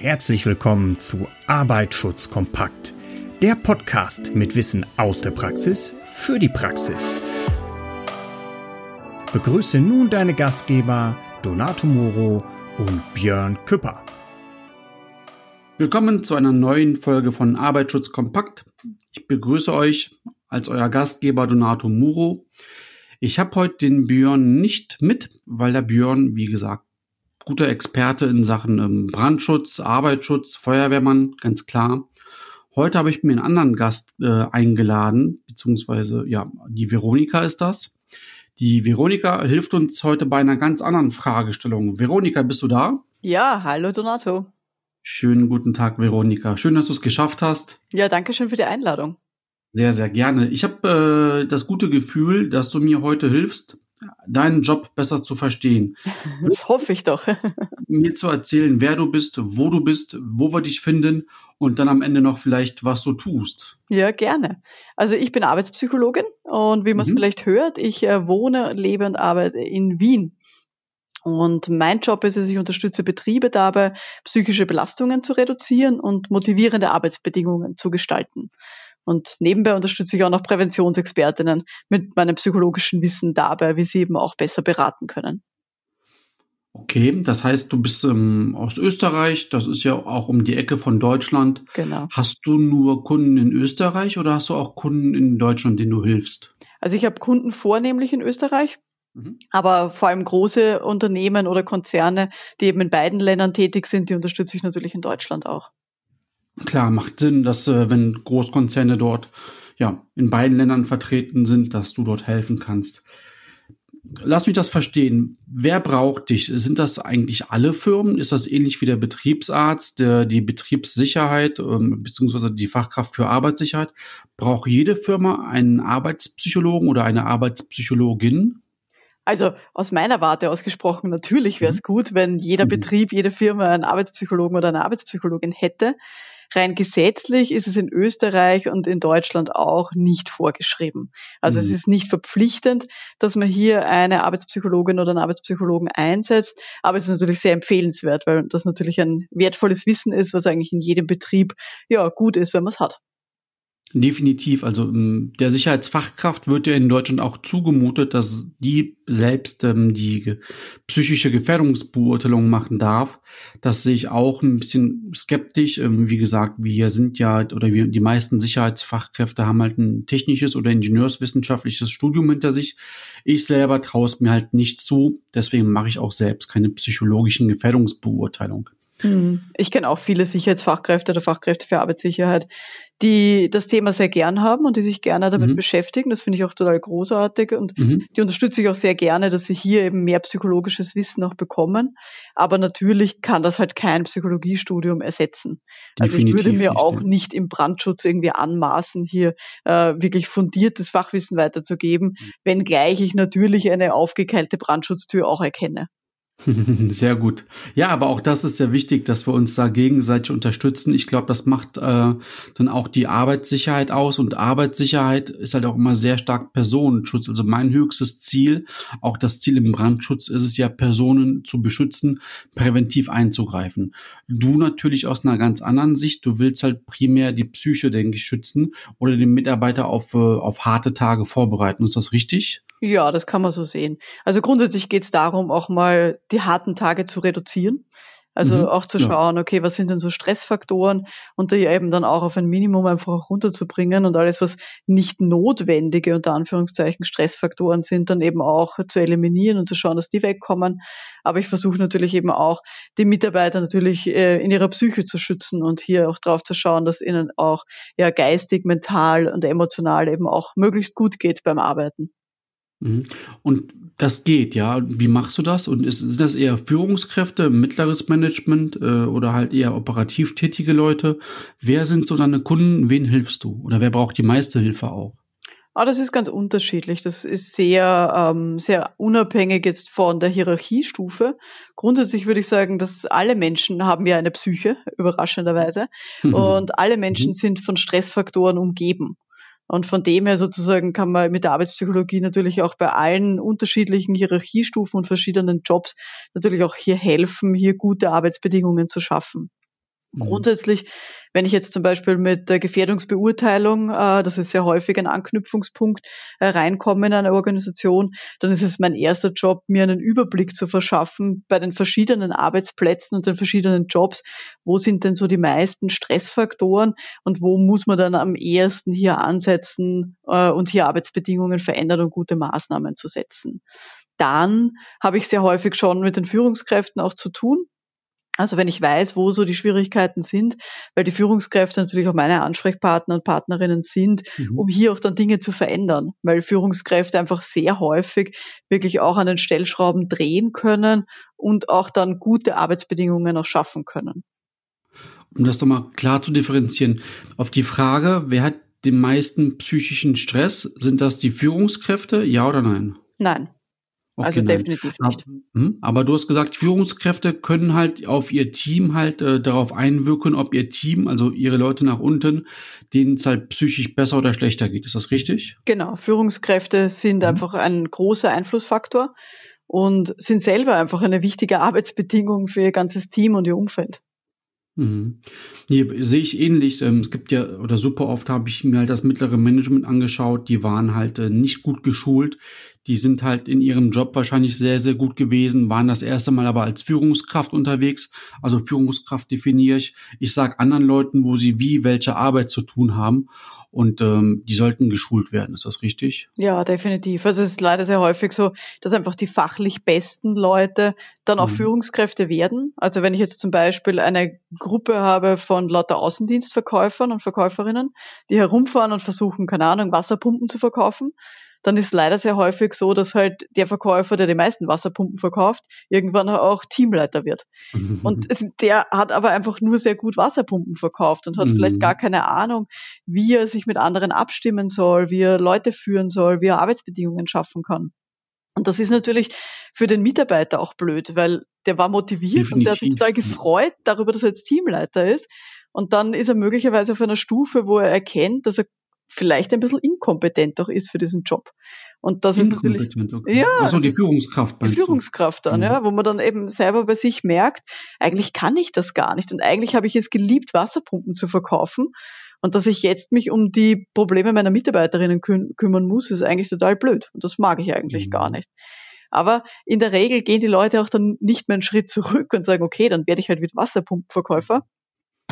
Herzlich willkommen zu Arbeitsschutz kompakt, der Podcast mit Wissen aus der Praxis für die Praxis. Begrüße nun deine Gastgeber Donato Moro und Björn Küpper. Willkommen zu einer neuen Folge von Arbeitsschutz kompakt. Ich begrüße euch als euer Gastgeber Donato Muro. Ich habe heute den Björn nicht mit, weil der Björn, wie gesagt, guter Experte in Sachen ähm, Brandschutz, Arbeitsschutz, Feuerwehrmann, ganz klar. Heute habe ich mir einen anderen Gast äh, eingeladen, beziehungsweise ja, die Veronika ist das. Die Veronika hilft uns heute bei einer ganz anderen Fragestellung. Veronika, bist du da? Ja, hallo Donato. Schönen guten Tag, Veronika. Schön, dass du es geschafft hast. Ja, danke schön für die Einladung. Sehr, sehr gerne. Ich habe äh, das gute Gefühl, dass du mir heute hilfst, deinen Job besser zu verstehen. Das hoffe ich doch. mir zu erzählen, wer du bist, wo du bist, wo wir dich finden und dann am Ende noch vielleicht, was du tust. Ja, gerne. Also ich bin Arbeitspsychologin und wie man es mhm. vielleicht hört, ich äh, wohne, lebe und arbeite in Wien. Und mein Job ist es, ich unterstütze Betriebe dabei, psychische Belastungen zu reduzieren und motivierende Arbeitsbedingungen zu gestalten. Und nebenbei unterstütze ich auch noch Präventionsexpertinnen mit meinem psychologischen Wissen dabei, wie sie eben auch besser beraten können. Okay, das heißt, du bist ähm, aus Österreich, das ist ja auch um die Ecke von Deutschland. Genau. Hast du nur Kunden in Österreich oder hast du auch Kunden in Deutschland, denen du hilfst? Also ich habe Kunden vornehmlich in Österreich, mhm. aber vor allem große Unternehmen oder Konzerne, die eben in beiden Ländern tätig sind, die unterstütze ich natürlich in Deutschland auch. Klar, macht Sinn, dass äh, wenn Großkonzerne dort ja in beiden Ländern vertreten sind, dass du dort helfen kannst. Lass mich das verstehen. Wer braucht dich? Sind das eigentlich alle Firmen? Ist das ähnlich wie der Betriebsarzt, der, die Betriebssicherheit ähm, beziehungsweise die Fachkraft für Arbeitssicherheit? Braucht jede Firma einen Arbeitspsychologen oder eine Arbeitspsychologin? Also aus meiner Warte ausgesprochen, natürlich wäre es mhm. gut, wenn jeder mhm. Betrieb, jede Firma einen Arbeitspsychologen oder eine Arbeitspsychologin hätte. Rein gesetzlich ist es in Österreich und in Deutschland auch nicht vorgeschrieben. Also mhm. es ist nicht verpflichtend, dass man hier eine Arbeitspsychologin oder einen Arbeitspsychologen einsetzt, aber es ist natürlich sehr empfehlenswert, weil das natürlich ein wertvolles Wissen ist, was eigentlich in jedem Betrieb ja gut ist, wenn man es hat. Definitiv. Also ähm, der Sicherheitsfachkraft wird ja in Deutschland auch zugemutet, dass die selbst ähm, die psychische Gefährdungsbeurteilung machen darf. Das sehe ich auch ein bisschen skeptisch. Ähm, wie gesagt, wir sind ja oder wir, die meisten Sicherheitsfachkräfte haben halt ein technisches oder ingenieurswissenschaftliches Studium hinter sich. Ich selber traue es mir halt nicht zu. Deswegen mache ich auch selbst keine psychologischen Gefährdungsbeurteilung. Hm. Ich kenne auch viele Sicherheitsfachkräfte oder Fachkräfte für Arbeitssicherheit, die das Thema sehr gern haben und die sich gerne damit mhm. beschäftigen. Das finde ich auch total großartig und mhm. die unterstütze ich auch sehr gerne, dass sie hier eben mehr psychologisches Wissen auch bekommen. Aber natürlich kann das halt kein Psychologiestudium ersetzen. Also ich würde mir auch ja. nicht im Brandschutz irgendwie anmaßen, hier äh, wirklich fundiertes Fachwissen weiterzugeben, mhm. wenngleich ich natürlich eine aufgekeilte Brandschutztür auch erkenne. Sehr gut. Ja, aber auch das ist sehr wichtig, dass wir uns da gegenseitig unterstützen. Ich glaube, das macht äh, dann auch die Arbeitssicherheit aus und Arbeitssicherheit ist halt auch immer sehr stark Personenschutz. Also mein höchstes Ziel, auch das Ziel im Brandschutz ist es ja, Personen zu beschützen, präventiv einzugreifen. Du natürlich aus einer ganz anderen Sicht. Du willst halt primär die Psyche, denke ich, schützen oder den Mitarbeiter auf, äh, auf harte Tage vorbereiten. Ist das richtig? Ja, das kann man so sehen. Also grundsätzlich geht es darum, auch mal die harten Tage zu reduzieren. Also mhm, auch zu schauen, ja. okay, was sind denn so Stressfaktoren und die eben dann auch auf ein Minimum einfach runterzubringen und alles, was nicht notwendige, unter Anführungszeichen, Stressfaktoren sind, dann eben auch zu eliminieren und zu schauen, dass die wegkommen. Aber ich versuche natürlich eben auch, die Mitarbeiter natürlich äh, in ihrer Psyche zu schützen und hier auch drauf zu schauen, dass ihnen auch ja geistig, mental und emotional eben auch möglichst gut geht beim Arbeiten. Mhm. Und das geht, ja. Wie machst du das? Und ist, sind das eher Führungskräfte, mittleres Management äh, oder halt eher operativ tätige Leute? Wer sind so deine Kunden? Wen hilfst du? Oder wer braucht die meiste Hilfe auch? Ah, das ist ganz unterschiedlich. Das ist sehr, ähm, sehr unabhängig jetzt von der Hierarchiestufe. Grundsätzlich würde ich sagen, dass alle Menschen haben ja eine Psyche, überraschenderweise. Und alle Menschen mhm. sind von Stressfaktoren umgeben. Und von dem her sozusagen kann man mit der Arbeitspsychologie natürlich auch bei allen unterschiedlichen Hierarchiestufen und verschiedenen Jobs natürlich auch hier helfen, hier gute Arbeitsbedingungen zu schaffen. Mhm. Grundsätzlich wenn ich jetzt zum Beispiel mit der Gefährdungsbeurteilung, äh, das ist sehr häufig ein Anknüpfungspunkt, äh, reinkomme in eine Organisation, dann ist es mein erster Job, mir einen Überblick zu verschaffen bei den verschiedenen Arbeitsplätzen und den verschiedenen Jobs. Wo sind denn so die meisten Stressfaktoren und wo muss man dann am ehesten hier ansetzen äh, und hier Arbeitsbedingungen verändern und gute Maßnahmen zu setzen? Dann habe ich sehr häufig schon mit den Führungskräften auch zu tun. Also wenn ich weiß, wo so die Schwierigkeiten sind, weil die Führungskräfte natürlich auch meine Ansprechpartner und Partnerinnen sind, mhm. um hier auch dann Dinge zu verändern, weil Führungskräfte einfach sehr häufig wirklich auch an den Stellschrauben drehen können und auch dann gute Arbeitsbedingungen auch schaffen können. Um das doch mal klar zu differenzieren, auf die Frage, wer hat den meisten psychischen Stress, sind das die Führungskräfte, ja oder nein? Nein. Okay, also nein. definitiv nicht. Hm? Aber, du hast gesagt, Führungskräfte können halt auf ihr Team halt äh, darauf einwirken, ob ihr Team, also ihre Leute nach unten, denen es halt psychisch besser oder schlechter geht. Ist das richtig? Genau. Führungskräfte sind mhm. einfach ein großer Einflussfaktor und sind selber einfach eine wichtige Arbeitsbedingung für ihr ganzes Team und ihr Umfeld. Mhm. Hier sehe ich ähnlich. Ähm, es gibt ja, oder super oft habe ich mir halt das mittlere Management angeschaut, die waren halt äh, nicht gut geschult. Die sind halt in ihrem Job wahrscheinlich sehr, sehr gut gewesen, waren das erste Mal aber als Führungskraft unterwegs. Also Führungskraft definiere ich. Ich sage anderen Leuten, wo sie wie welche Arbeit zu tun haben und ähm, die sollten geschult werden. Ist das richtig? Ja, definitiv. Also es ist leider sehr häufig so, dass einfach die fachlich besten Leute dann auch mhm. Führungskräfte werden. Also wenn ich jetzt zum Beispiel eine Gruppe habe von lauter Außendienstverkäufern und Verkäuferinnen, die herumfahren und versuchen, keine Ahnung, Wasserpumpen zu verkaufen, dann ist leider sehr häufig so, dass halt der Verkäufer, der die meisten Wasserpumpen verkauft, irgendwann auch Teamleiter wird. und der hat aber einfach nur sehr gut Wasserpumpen verkauft und hat mhm. vielleicht gar keine Ahnung, wie er sich mit anderen abstimmen soll, wie er Leute führen soll, wie er Arbeitsbedingungen schaffen kann. Und das ist natürlich für den Mitarbeiter auch blöd, weil der war motiviert Definitiv. und der hat sich total gefreut darüber, dass er jetzt Teamleiter ist. Und dann ist er möglicherweise auf einer Stufe, wo er erkennt, dass er vielleicht ein bisschen inkompetent auch ist für diesen Job. Und das ist natürlich, okay. ja, also die Führungskraft, die Führungskraft dann, mhm. ja, wo man dann eben selber bei sich merkt, eigentlich kann ich das gar nicht und eigentlich habe ich es geliebt, Wasserpumpen zu verkaufen und dass ich jetzt mich um die Probleme meiner Mitarbeiterinnen kü kümmern muss, ist eigentlich total blöd und das mag ich eigentlich mhm. gar nicht. Aber in der Regel gehen die Leute auch dann nicht mehr einen Schritt zurück und sagen, okay, dann werde ich halt wieder Wasserpumpenverkäufer,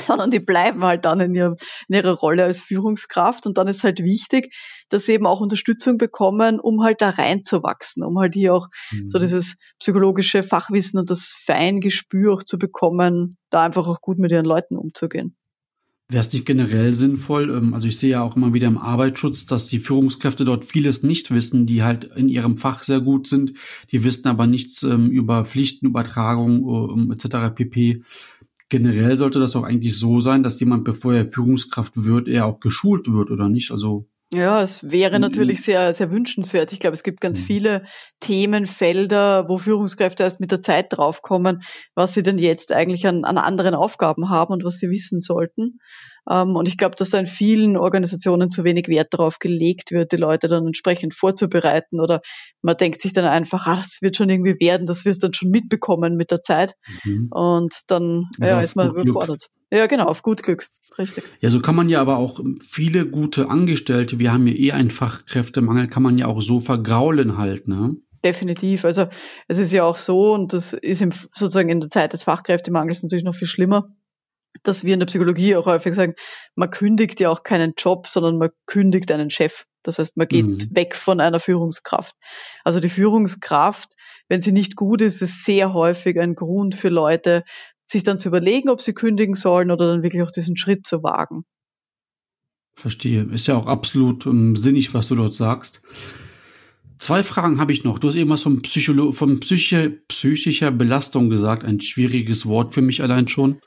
sondern die bleiben halt dann in, ihrem, in ihrer Rolle als Führungskraft. Und dann ist halt wichtig, dass sie eben auch Unterstützung bekommen, um halt da reinzuwachsen, um halt hier auch mhm. so dieses psychologische Fachwissen und das Feingespür auch zu bekommen, da einfach auch gut mit ihren Leuten umzugehen. Wäre es nicht generell sinnvoll, ähm, also ich sehe ja auch immer wieder im Arbeitsschutz, dass die Führungskräfte dort vieles nicht wissen, die halt in ihrem Fach sehr gut sind, die wissen aber nichts ähm, über Pflichtenübertragung ähm, etc. pp generell sollte das doch eigentlich so sein, dass jemand, bevor er Führungskraft wird, er auch geschult wird, oder nicht? Also ja, es wäre natürlich sehr, sehr wünschenswert. Ich glaube, es gibt ganz viele Themenfelder, wo Führungskräfte erst mit der Zeit draufkommen, was sie denn jetzt eigentlich an, an anderen Aufgaben haben und was sie wissen sollten. Ähm, und ich glaube, dass da in vielen Organisationen zu wenig Wert darauf gelegt wird, die Leute dann entsprechend vorzubereiten. Oder man denkt sich dann einfach, ah, das wird schon irgendwie werden, das wirst du dann schon mitbekommen mit der Zeit. Mhm. Und dann ja, ist man überfordert. Ja, genau, auf gut Glück. Richtig. Ja, so kann man ja aber auch viele gute Angestellte, wir haben ja eh einen Fachkräftemangel, kann man ja auch so vergraulen halt, ne? Definitiv. Also es ist ja auch so, und das ist im, sozusagen in der Zeit des Fachkräftemangels natürlich noch viel schlimmer, dass wir in der Psychologie auch häufig sagen, man kündigt ja auch keinen Job, sondern man kündigt einen Chef. Das heißt, man geht mhm. weg von einer Führungskraft. Also die Führungskraft, wenn sie nicht gut ist, ist sehr häufig ein Grund für Leute, sich dann zu überlegen, ob sie kündigen sollen oder dann wirklich auch diesen Schritt zu wagen. Verstehe. Ist ja auch absolut um, ähm, sinnig, was du dort sagst. Zwei Fragen habe ich noch. Du hast eben was von, Psycholo von Psyche psychischer Belastung gesagt. Ein schwieriges Wort für mich allein schon.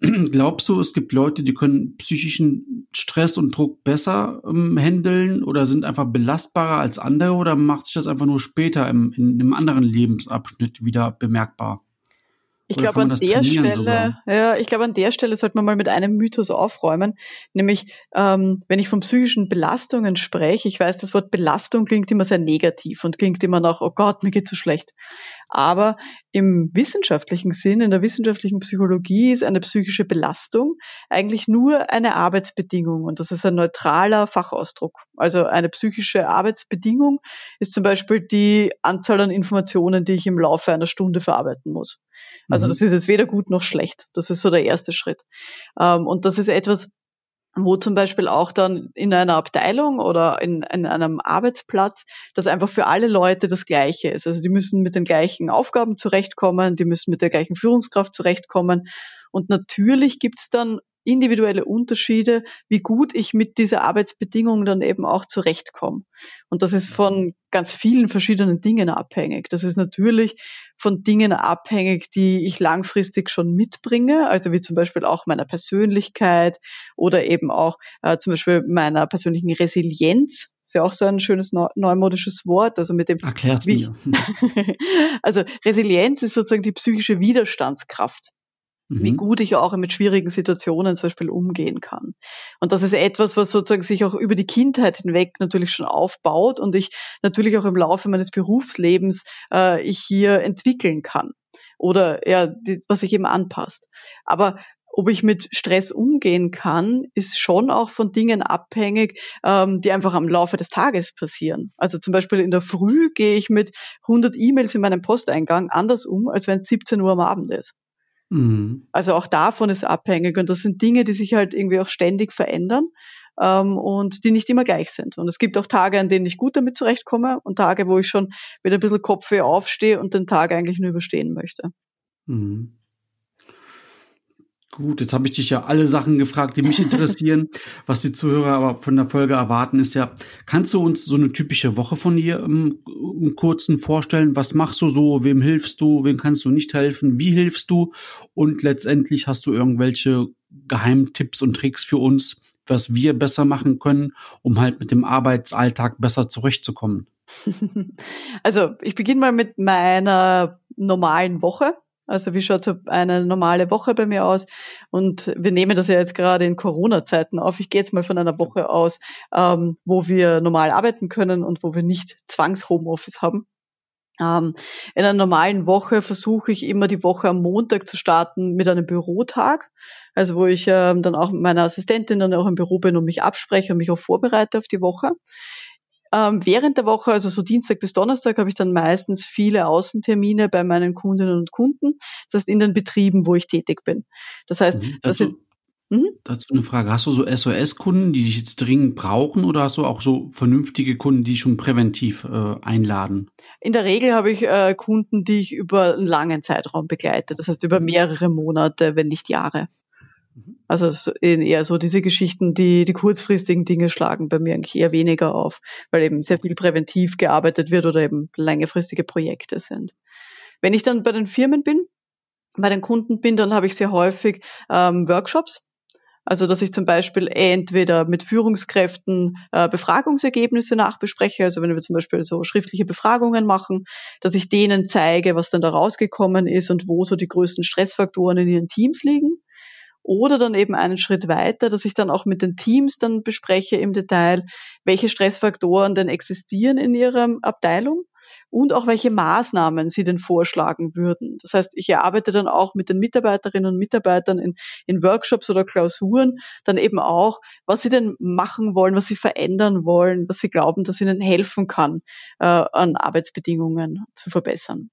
Glaubst du, es gibt Leute, die können psychischen Stress und Druck besser ähm, handeln oder sind einfach belastbarer als andere oder macht sich das einfach nur später im, in einem anderen Lebensabschnitt wieder bemerkbar? Ich glaube, an der Stelle, sogar? ja, ich glaube, an der Stelle sollte man mal mit einem Mythos aufräumen, nämlich, ähm, wenn ich von psychischen Belastungen spreche, ich weiß, das Wort Belastung klingt immer sehr negativ und klingt immer nach, oh Gott, mir geht's so schlecht. Aber im wissenschaftlichen Sinn, in der wissenschaftlichen Psychologie ist eine psychische Belastung eigentlich nur eine Arbeitsbedingung und das ist ein neutraler Fachausdruck. Also eine psychische Arbeitsbedingung ist zum Beispiel die Anzahl an Informationen, die ich im Laufe einer Stunde verarbeiten muss. Also mhm. das ist jetzt weder gut noch schlecht. Das ist so der erste Schritt. Ähm, und das ist etwas, wo zum Beispiel auch dann in einer Abteilung oder in, in, einem Arbeitsplatz das einfach für alle Leute das Gleiche ist. Also die müssen mit den gleichen Aufgaben zurechtkommen, die müssen mit der gleichen Führungskraft zurechtkommen. Und natürlich gibt's dann individuelle Unterschiede, wie gut ich mit dieser Arbeitsbedingung dann eben auch zurechtkomme. Und das ist von ganz vielen verschiedenen Dingen abhängig. Das ist natürlich von Dingen abhängig, die ich langfristig schon mitbringe, also wie zum Beispiel auch meiner Persönlichkeit oder eben auch äh, zum Beispiel meiner persönlichen Resilienz. Ist ja auch so ein schönes neumodisches Wort. Also mit dem. Erklär's mir. also Resilienz ist sozusagen die psychische Widerstandskraft mhm. wie gut ich auch mit schwierigen Situationen zum Beispiel umgehen kann. Und das ist etwas, was sozusagen sich auch über die Kindheit hinweg natürlich schon aufbaut und ich natürlich auch im Laufe meines Berufslebens äh, ich hier entwickeln kann oder ja, die, was sich eben anpasst. Aber ob ich mit Stress umgehen kann, ist schon auch von Dingen abhängig, ähm, die einfach am Laufe des Tages passieren. Also zum Beispiel in der Früh gehe ich mit 100 E-Mails in meinem Posteingang anders um, als wenn es 17 Uhr am Abend ist. Mhm. Also auch davon ist abhängig. Und das sind Dinge, die sich halt irgendwie auch ständig verändern ähm, und die nicht immer gleich sind. Und es gibt auch Tage, an denen ich gut damit zurechtkomme und Tage, wo ich schon mit ein bisschen Kopfweh aufstehe und den Tag eigentlich nur überstehen möchte. Mhm. Gut, jetzt habe ich dich ja alle Sachen gefragt, die mich interessieren. Was die Zuhörer aber von der Folge erwarten, ist ja, kannst du uns so eine typische Woche von dir im, im kurzen vorstellen? Was machst du so? Wem hilfst du? Wem kannst du nicht helfen? Wie hilfst du? Und letztendlich hast du irgendwelche Geheimtipps und Tricks für uns, was wir besser machen können, um halt mit dem Arbeitsalltag besser zurechtzukommen? Also ich beginne mal mit meiner normalen Woche. Also wie schaut so eine normale Woche bei mir aus? Und wir nehmen das ja jetzt gerade in Corona-Zeiten auf. Ich gehe jetzt mal von einer Woche aus, ähm, wo wir normal arbeiten können und wo wir nicht Zwangs-Homeoffice haben. Ähm, in einer normalen Woche versuche ich immer die Woche am Montag zu starten mit einem Bürotag. Also wo ich ähm, dann auch mit meiner Assistentin dann auch im Büro bin und mich abspreche und mich auch vorbereite auf die Woche. Ähm, während der Woche, also so Dienstag bis Donnerstag, habe ich dann meistens viele Außentermine bei meinen Kundinnen und Kunden, das heißt in den Betrieben, wo ich tätig bin. Das heißt, mhm, das sind Mhm. Dazu eine Frage. Hast du so SOS-Kunden, die dich jetzt dringend brauchen oder hast du auch so vernünftige Kunden, die schon präventiv äh, einladen? In der Regel habe ich äh, Kunden, die ich über einen langen Zeitraum begleite. Das heißt über mehrere Monate, wenn nicht Jahre. Mhm. Also eher so diese Geschichten, die die kurzfristigen Dinge schlagen bei mir eigentlich eher weniger auf, weil eben sehr viel präventiv gearbeitet wird oder eben längerfristige Projekte sind. Wenn ich dann bei den Firmen bin, bei den Kunden bin, dann habe ich sehr häufig ähm, Workshops. Also dass ich zum Beispiel entweder mit Führungskräften äh, Befragungsergebnisse nachbespreche, also wenn wir zum Beispiel so schriftliche Befragungen machen, dass ich denen zeige, was dann da rausgekommen ist und wo so die größten Stressfaktoren in ihren Teams liegen. Oder dann eben einen Schritt weiter, dass ich dann auch mit den Teams dann bespreche im Detail, welche Stressfaktoren denn existieren in ihrer Abteilung und auch welche Maßnahmen sie denn vorschlagen würden. Das heißt, ich arbeite dann auch mit den Mitarbeiterinnen und Mitarbeitern in, in Workshops oder Klausuren dann eben auch, was sie denn machen wollen, was sie verändern wollen, was sie glauben, dass ihnen helfen kann, äh, an Arbeitsbedingungen zu verbessern.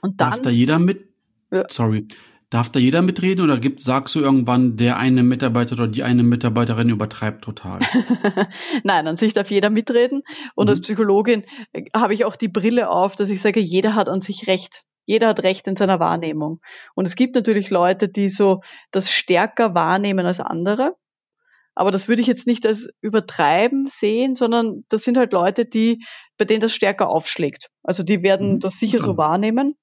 Und dann, Darf da jeder mit? Ja. Sorry. Darf da jeder mitreden oder gibt, sagst du irgendwann, der eine Mitarbeiter oder die eine Mitarbeiterin übertreibt total? Nein, an sich darf jeder mitreden. Und mhm. als Psychologin äh, habe ich auch die Brille auf, dass ich sage, jeder hat an sich Recht. Jeder hat Recht in seiner Wahrnehmung. Und es gibt natürlich Leute, die so das stärker wahrnehmen als andere. Aber das würde ich jetzt nicht als übertreiben sehen, sondern das sind halt Leute, die, bei denen das stärker aufschlägt. Also die werden mhm. das sicher so wahrnehmen.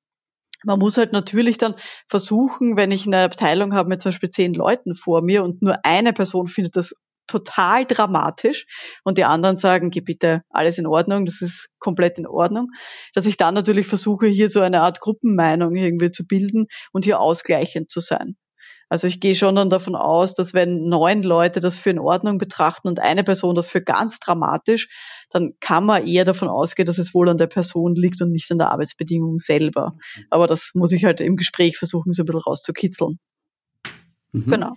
Man muss halt natürlich dann versuchen, wenn ich eine Abteilung habe mit zum Beispiel zehn Leuten vor mir und nur eine Person findet das total dramatisch und die anderen sagen, geh bitte, alles in Ordnung, das ist komplett in Ordnung, dass ich dann natürlich versuche, hier so eine Art Gruppenmeinung irgendwie zu bilden und hier ausgleichend zu sein. Also ich gehe schon dann davon aus, dass wenn neun Leute das für in Ordnung betrachten und eine Person das für ganz dramatisch, dann kann man eher davon ausgehen, dass es wohl an der Person liegt und nicht an der Arbeitsbedingung selber. Aber das muss ich halt im Gespräch versuchen, so ein bisschen rauszukitzeln. Mhm. Genau.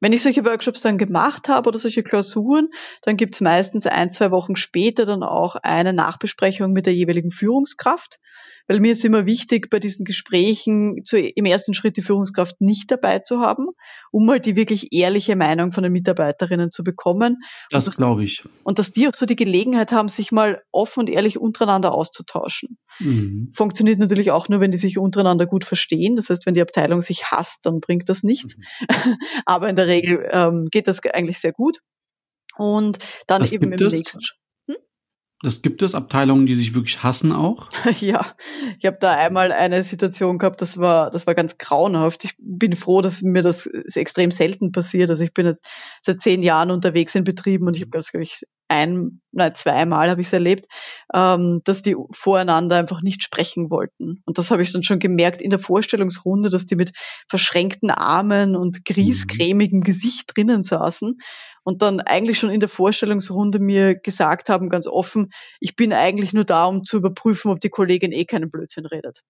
Wenn ich solche Workshops dann gemacht habe oder solche Klausuren, dann gibt es meistens ein, zwei Wochen später dann auch eine Nachbesprechung mit der jeweiligen Führungskraft weil mir ist immer wichtig, bei diesen Gesprächen zu, im ersten Schritt die Führungskraft nicht dabei zu haben, um halt die wirklich ehrliche Meinung von den Mitarbeiterinnen zu bekommen. Das glaube ich. Und dass die auch so die Gelegenheit haben, sich mal offen und ehrlich untereinander auszutauschen. Mhm. Funktioniert natürlich auch nur, wenn die sich untereinander gut verstehen. Das heißt, wenn die Abteilung sich hasst, dann bringt das nichts. Mhm. Aber in der Regel ähm, geht das eigentlich sehr gut. Und dann Was eben im nächsten Schritt. Das gibt es Abteilungen, die sich wirklich hassen auch? Ja, ich habe da einmal eine Situation gehabt, das war, das war ganz grauenhaft. Ich bin froh, dass mir das extrem selten passiert. Also ich bin jetzt seit zehn Jahren unterwegs in Betrieben und ich habe glaube ich, ein, nein, zweimal habe ich es erlebt, ähm, dass die voreinander einfach nicht sprechen wollten. Und das habe ich dann schon gemerkt in der Vorstellungsrunde, dass die mit verschränkten Armen und mhm. griescremigem Gesicht drinnen saßen und dann eigentlich schon in der Vorstellungsrunde mir gesagt haben, ganz offen, ich bin eigentlich nur da, um zu überprüfen, ob die Kollegin eh keinen Blödsinn redet.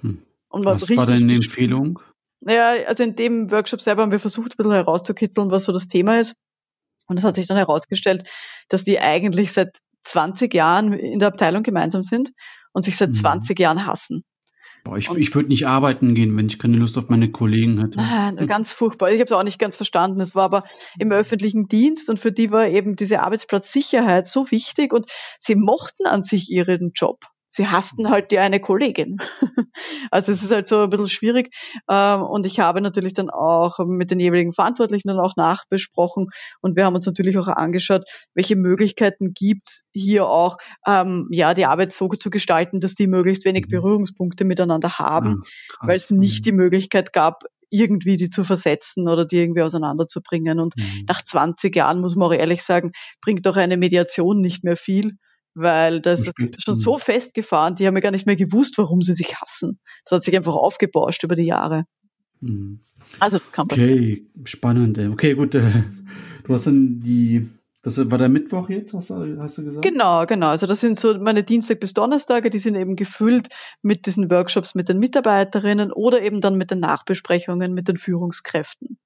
Hm. Was war deine Empfehlung? Naja, also in dem Workshop selber haben wir versucht, ein bisschen herauszukitzeln, was so das Thema ist. Und es hat sich dann herausgestellt, dass die eigentlich seit 20 Jahren in der Abteilung gemeinsam sind und sich seit mhm. 20 Jahren hassen. Boah, ich, ich würde nicht arbeiten gehen, wenn ich keine Lust auf meine Kollegen hätte. Ah, ganz furchtbar. Ich habe es auch nicht ganz verstanden. Es war aber im öffentlichen Dienst und für die war eben diese Arbeitsplatzsicherheit so wichtig und sie mochten an sich ihren Job sie hassten halt die eine Kollegin. Also es ist halt so ein bisschen schwierig. Ähm, und ich habe natürlich dann auch mit den jeweiligen Verantwortlichen dann auch nachbesprochen. Und wir haben uns natürlich auch angeschaut, welche Möglichkeiten gibt es hier auch, ähm, ja, die Arbeit so zu gestalten, dass die möglichst wenig mhm. Berührungspunkte miteinander haben, ja, weil es nicht die Möglichkeit gab, irgendwie die zu versetzen oder die irgendwie auseinanderzubringen. Und mhm. nach 20 Jahren muss man auch ehrlich sagen, bringt doch eine Mediation nicht mehr viel, weil das ist schon so festgefahren, die haben ja gar nicht mehr gewusst, warum sie sich hassen. Das hat sich einfach aufgebauscht über die Jahre. Mhm. Also das kann Okay, spannend. Okay, gut. Äh, du hast dann die, das war der Mittwoch jetzt, hast du, hast du gesagt? Genau, genau. Also das sind so meine Dienstag bis Donnerstage, die sind eben gefüllt mit diesen Workshops mit den Mitarbeiterinnen oder eben dann mit den Nachbesprechungen mit den Führungskräften.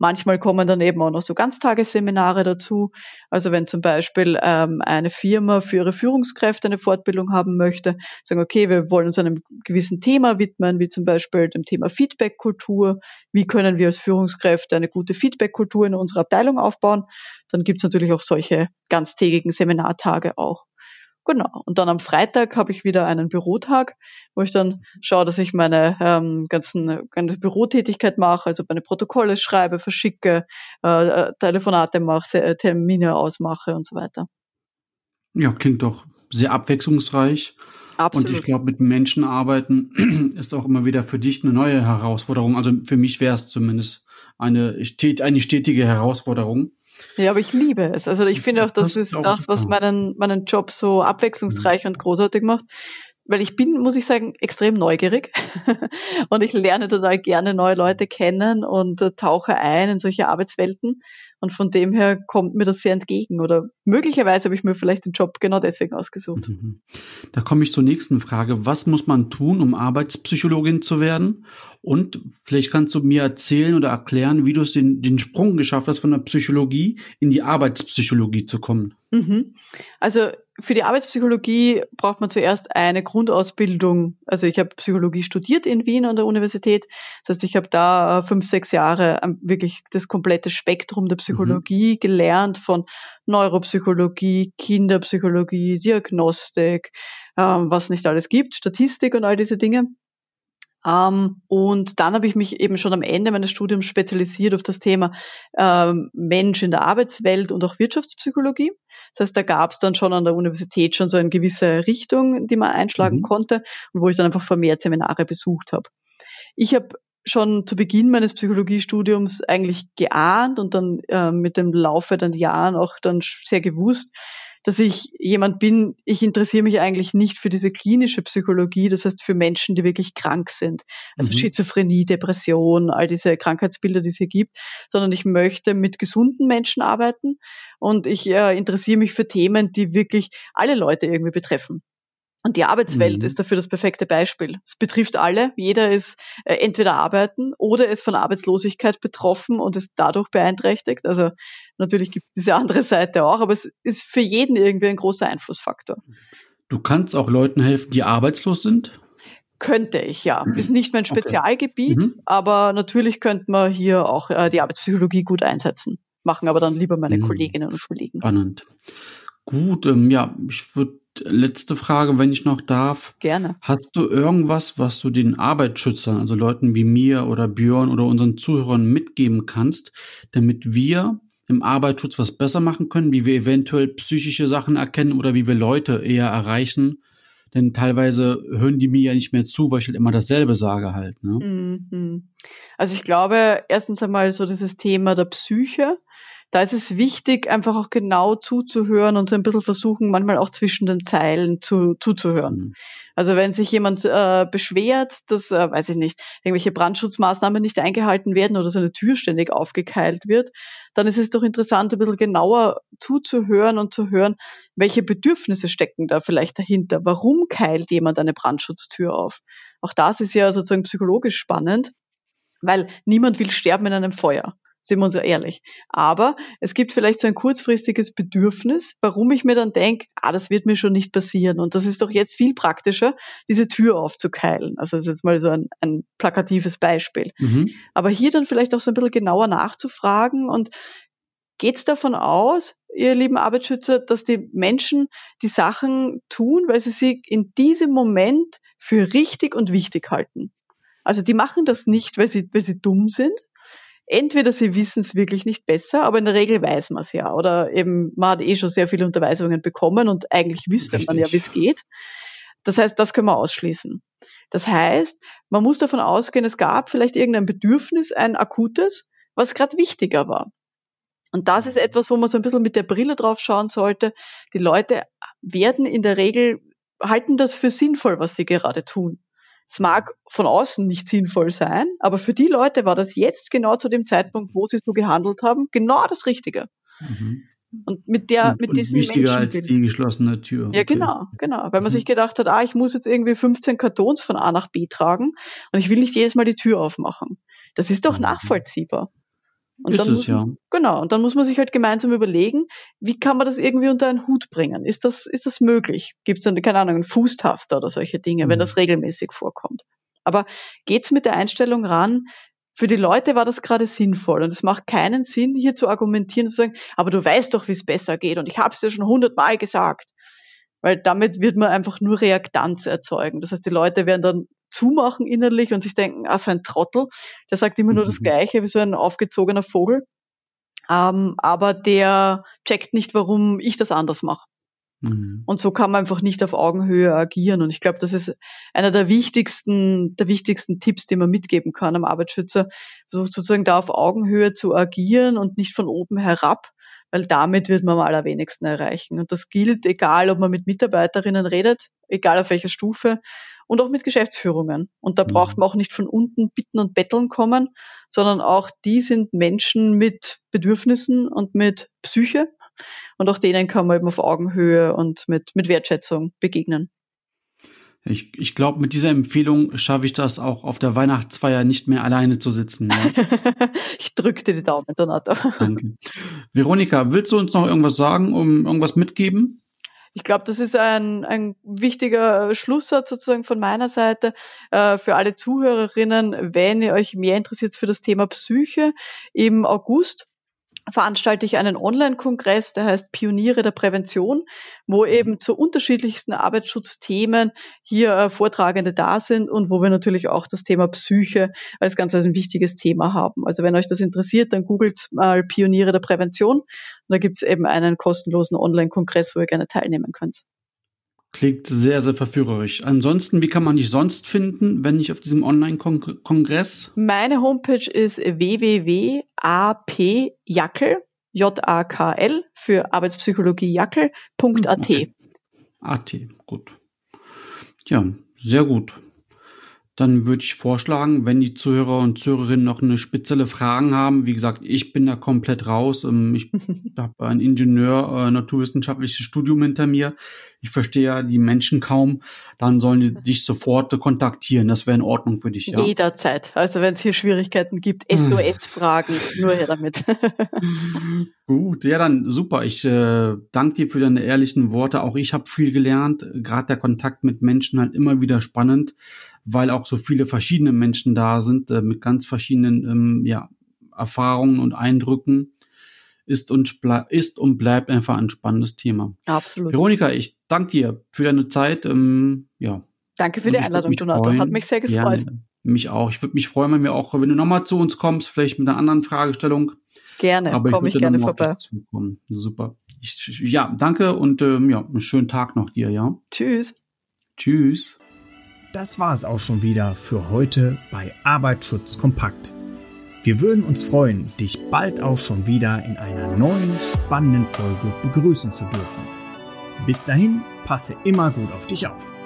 Manchmal kommen dann eben auch noch so Ganztagesseminare dazu. Also wenn zum Beispiel ähm, eine Firma für ihre Führungskräfte eine Fortbildung haben möchte, sagen, okay, wir wollen uns einem gewissen Thema widmen, wie zum Beispiel dem Thema Feedback-Kultur. Wie können wir als Führungskräfte eine gute Feedback-Kultur in unserer Abteilung aufbauen? Dann gibt es natürlich auch solche ganztägigen Seminartage auch. Genau. Und dann am Freitag habe ich wieder einen Bürotag, wo ich dann schaue, dass ich meine ähm, ganzen ganze Bürotätigkeit mache, also meine Protokolle schreibe, verschicke, äh, äh Telefonate mache, Termine ausmache und so weiter. Ja, klingt doch sehr abwechslungsreich. Absolut. Und ich glaube, mit Menschen arbeiten ist auch immer wieder für dich eine neue Herausforderung. Also für mich wäre es zumindest eine, eine stetige Herausforderung. Ja, aber ich liebe es. Also ich finde auch, das, das ist das, was meinen, meinen Job so abwechslungsreich und großartig macht. Weil ich bin, muss ich sagen, extrem neugierig und ich lerne total gerne neue Leute kennen und äh, tauche ein in solche Arbeitswelten. Und von dem her kommt mir das sehr entgegen. Oder möglicherweise habe ich mir vielleicht den Job genau deswegen ausgesucht. Mhm. Da komme ich zur nächsten Frage. Was muss man tun, um Arbeitspsychologin zu werden? Und vielleicht kannst du mir erzählen oder erklären, wie du es den, den Sprung geschafft hast, von der Psychologie in die Arbeitspsychologie zu kommen. Mhm. Also für die Arbeitspsychologie braucht man zuerst eine Grundausbildung. Also ich habe Psychologie studiert in Wien an der Universität. Das heißt, ich habe da fünf, sechs Jahre wirklich das komplette Spektrum der Psychologie mhm. gelernt, von Neuropsychologie, Kinderpsychologie, Diagnostik, ähm, was nicht alles gibt, Statistik und all diese Dinge. Ähm, und dann habe ich mich eben schon am Ende meines Studiums spezialisiert auf das Thema ähm, Mensch in der Arbeitswelt und auch Wirtschaftspsychologie. Das heißt, da gab es dann schon an der Universität schon so eine gewisse Richtung, die man einschlagen mhm. konnte und wo ich dann einfach vermehrt Seminare besucht habe. Ich habe schon zu Beginn meines Psychologiestudiums eigentlich geahnt und dann äh, mit dem Laufe der Jahren auch dann sehr gewusst, dass ich jemand bin, ich interessiere mich eigentlich nicht für diese klinische Psychologie, das heißt für Menschen, die wirklich krank sind. Also mhm. Schizophrenie, Depression, all diese Krankheitsbilder, die es hier gibt, sondern ich möchte mit gesunden Menschen arbeiten und ich äh, interessiere mich für Themen, die wirklich alle Leute irgendwie betreffen. Und die Arbeitswelt mhm. ist dafür das perfekte Beispiel. Es betrifft alle. Jeder ist äh, entweder arbeiten oder ist von Arbeitslosigkeit betroffen und ist dadurch beeinträchtigt. Also natürlich gibt es diese andere Seite auch, aber es ist für jeden irgendwie ein großer Einflussfaktor. Du kannst auch Leuten helfen, die arbeitslos sind? Könnte ich, ja. Ist nicht mein Spezialgebiet, okay. mhm. aber natürlich könnte man hier auch äh, die Arbeitspsychologie gut einsetzen. Machen aber dann lieber meine mhm. Kolleginnen und Kollegen. Spannend. Gut, ähm, ja, ich würde letzte Frage, wenn ich noch darf. Gerne. Hast du irgendwas, was du den Arbeitsschützern, also Leuten wie mir oder Björn oder unseren Zuhörern mitgeben kannst, damit wir im Arbeitsschutz was besser machen können, wie wir eventuell psychische Sachen erkennen oder wie wir Leute eher erreichen? Denn teilweise hören die mir ja nicht mehr zu, weil ich halt immer dasselbe sage halt. Ne? Mhm. Also ich glaube, erstens einmal so dieses Thema der Psyche da ist es wichtig, einfach auch genau zuzuhören und so ein bisschen versuchen, manchmal auch zwischen den Zeilen zu, zuzuhören. Mhm. Also wenn sich jemand äh, beschwert, dass, äh, weiß ich nicht, irgendwelche Brandschutzmaßnahmen nicht eingehalten werden oder seine Tür ständig aufgekeilt wird, dann ist es doch interessant, ein bisschen genauer zuzuhören und zu hören, welche Bedürfnisse stecken da vielleicht dahinter. Warum keilt jemand eine Brandschutztür auf? Auch das ist ja sozusagen psychologisch spannend, weil niemand will sterben in einem Feuer sind wir uns ja ehrlich. Aber es gibt vielleicht so ein kurzfristiges Bedürfnis, warum ich mir dann denke, ah, das wird mir schon nicht passieren. Und das ist doch jetzt viel praktischer, diese Tür aufzukeilen. Also das ist jetzt mal so ein, ein plakatives Beispiel. Mhm. Aber hier dann vielleicht auch so ein bisschen genauer nachzufragen und geht es davon aus, ihr lieben Arbeitsschützer, dass die Menschen die Sachen tun, weil sie sie in diesem Moment für richtig und wichtig halten. Also die machen das nicht, weil sie, weil sie dumm sind, entweder sie wissen es wirklich nicht besser, aber in der Regel weiß man es ja. Oder eben, man hat eh schon sehr viele Unterweisungen bekommen und eigentlich wüsste Richtig. man ja, wie es geht. Das heißt, das können wir ausschließen. Das heißt, man muss davon ausgehen, es gab vielleicht irgendein Bedürfnis, ein akutes, was gerade wichtiger war. Und das ist etwas, wo man so ein bisschen mit der Brille drauf schauen sollte. Die Leute werden in der Regel, halten das für sinnvoll, was sie gerade tun. Es mag von außen nicht sinnvoll sein, aber für die Leute war das jetzt genau zu dem Zeitpunkt, wo sie so gehandelt haben, genau das Richtige. Mhm. Und mit der, mit und diesen wichtiger als die geschlossene Tür. Ja, genau, genau. Weil man mhm. sich gedacht hat, ah, ich muss jetzt irgendwie 15 Kartons von A nach B tragen und ich will nicht jedes Mal die Tür aufmachen. Das ist doch mhm. nachvollziehbar. Und ist dann muss, es, ja. Genau, und dann muss man sich halt gemeinsam überlegen, wie kann man das irgendwie unter einen Hut bringen? Ist das, ist das möglich? Gibt es dann, keine Ahnung, einen Fußtaster oder solche Dinge, mhm. wenn das regelmäßig vorkommt? Aber geht's mit der Einstellung ran, für die Leute war das gerade sinnvoll und es macht keinen Sinn, hier zu argumentieren und zu sagen, aber du weißt doch, wie es besser geht und ich habe es dir schon hundertmal gesagt. Weil damit wird man einfach nur Reaktanz erzeugen. Das heißt, die Leute werden dann zumachen innerlich und sich denken, ah, so ein Trottel, der sagt immer nur das mhm. Gleiche wie so ein aufgezogener Vogel. Ähm, aber der checkt nicht, warum ich das anders mache. Mhm. Und so kann man einfach nicht auf Augenhöhe agieren. Und ich glaube, das ist einer der wichtigsten, der wichtigsten Tipps, die man mitgeben kann am Arbeitsschützer, versucht sozusagen da auf Augenhöhe zu agieren und nicht von oben herab, weil damit wird man am allerwenigsten erreichen. Und das gilt, egal ob man mit Mitarbeiterinnen redet, egal auf welcher Stufe, und auch mit Geschäftsführungen. Und da braucht mhm. man auch nicht von unten bitten und betteln kommen, sondern auch die sind Menschen mit Bedürfnissen und mit Psyche. Und auch denen kann man eben auf Augenhöhe und mit, mit Wertschätzung begegnen. Ich, ich glaube, mit dieser Empfehlung schaffe ich das auch auf der Weihnachtsfeier nicht mehr alleine zu sitzen. Ja? ich drücke dir die Daumen, Donato. Danke. Veronika, willst du uns noch irgendwas sagen, um irgendwas mitgeben? Ich glaube, das ist ein, ein wichtiger Schlusssatz sozusagen von meiner Seite äh, für alle Zuhörerinnen, wenn ihr euch mehr interessiert für das Thema Psyche. Im August veranstalte ich einen Online-Kongress, der heißt Pioniere der Prävention, wo mhm. eben zu unterschiedlichsten Arbeitsschutzthemen hier äh, Vortragende da sind und wo wir natürlich auch das Thema Psyche als ganz als ein wichtiges Thema haben. Also wenn euch das interessiert, dann googelt mal Pioniere der Prävention und da gibt es eben einen kostenlosen Online-Kongress, wo ihr gerne teilnehmen könnt. Klingt sehr, sehr verführerisch. Ansonsten, wie kann man dich sonst finden, wenn nicht auf diesem Online-Kongress? Meine Homepage ist www.apjackel, J-A-K-L, für Arbeitspsychologie Jackel.at. Okay. AT, gut. Ja, sehr gut dann würde ich vorschlagen, wenn die Zuhörer und Zuhörerinnen noch eine spezielle Fragen haben, wie gesagt, ich bin da komplett raus. Ähm, ich habe ein Ingenieur, äh, naturwissenschaftliches Studium hinter mir. Ich verstehe ja die Menschen kaum. Dann sollen die dich sofort kontaktieren. Das wäre in Ordnung für dich, ja? Jederzeit. Also wenn es hier Schwierigkeiten gibt, SOS-Fragen, nur her damit. Gut, ja dann super. Ich äh, danke dir für deine ehrlichen Worte. Auch ich habe viel gelernt. Gerade der Kontakt mit Menschen halt immer wieder spannend weil auch so viele verschiedene Menschen da sind äh, mit ganz verschiedenen ähm, ja, Erfahrungen und Eindrücken. Ist und, ist und bleibt einfach ein spannendes Thema. Absolut. Veronika, ich danke dir für deine Zeit. Ähm, ja. Danke für die Einladung, Donato. Freuen. Hat mich sehr gefreut. Ja, mich auch. Ich würde mich freuen, wenn wir auch, wenn du nochmal zu uns kommst, vielleicht mit einer anderen Fragestellung. Gerne, komme ich, ich gerne vorbei. Super. Ich, ja, danke und ähm, ja, einen schönen Tag noch dir, ja. Tschüss. Tschüss. Das war es auch schon wieder für heute bei Arbeitsschutz kompakt. Wir würden uns freuen, dich bald auch schon wieder in einer neuen spannenden Folge begrüßen zu dürfen. Bis dahin, passe immer gut auf dich auf.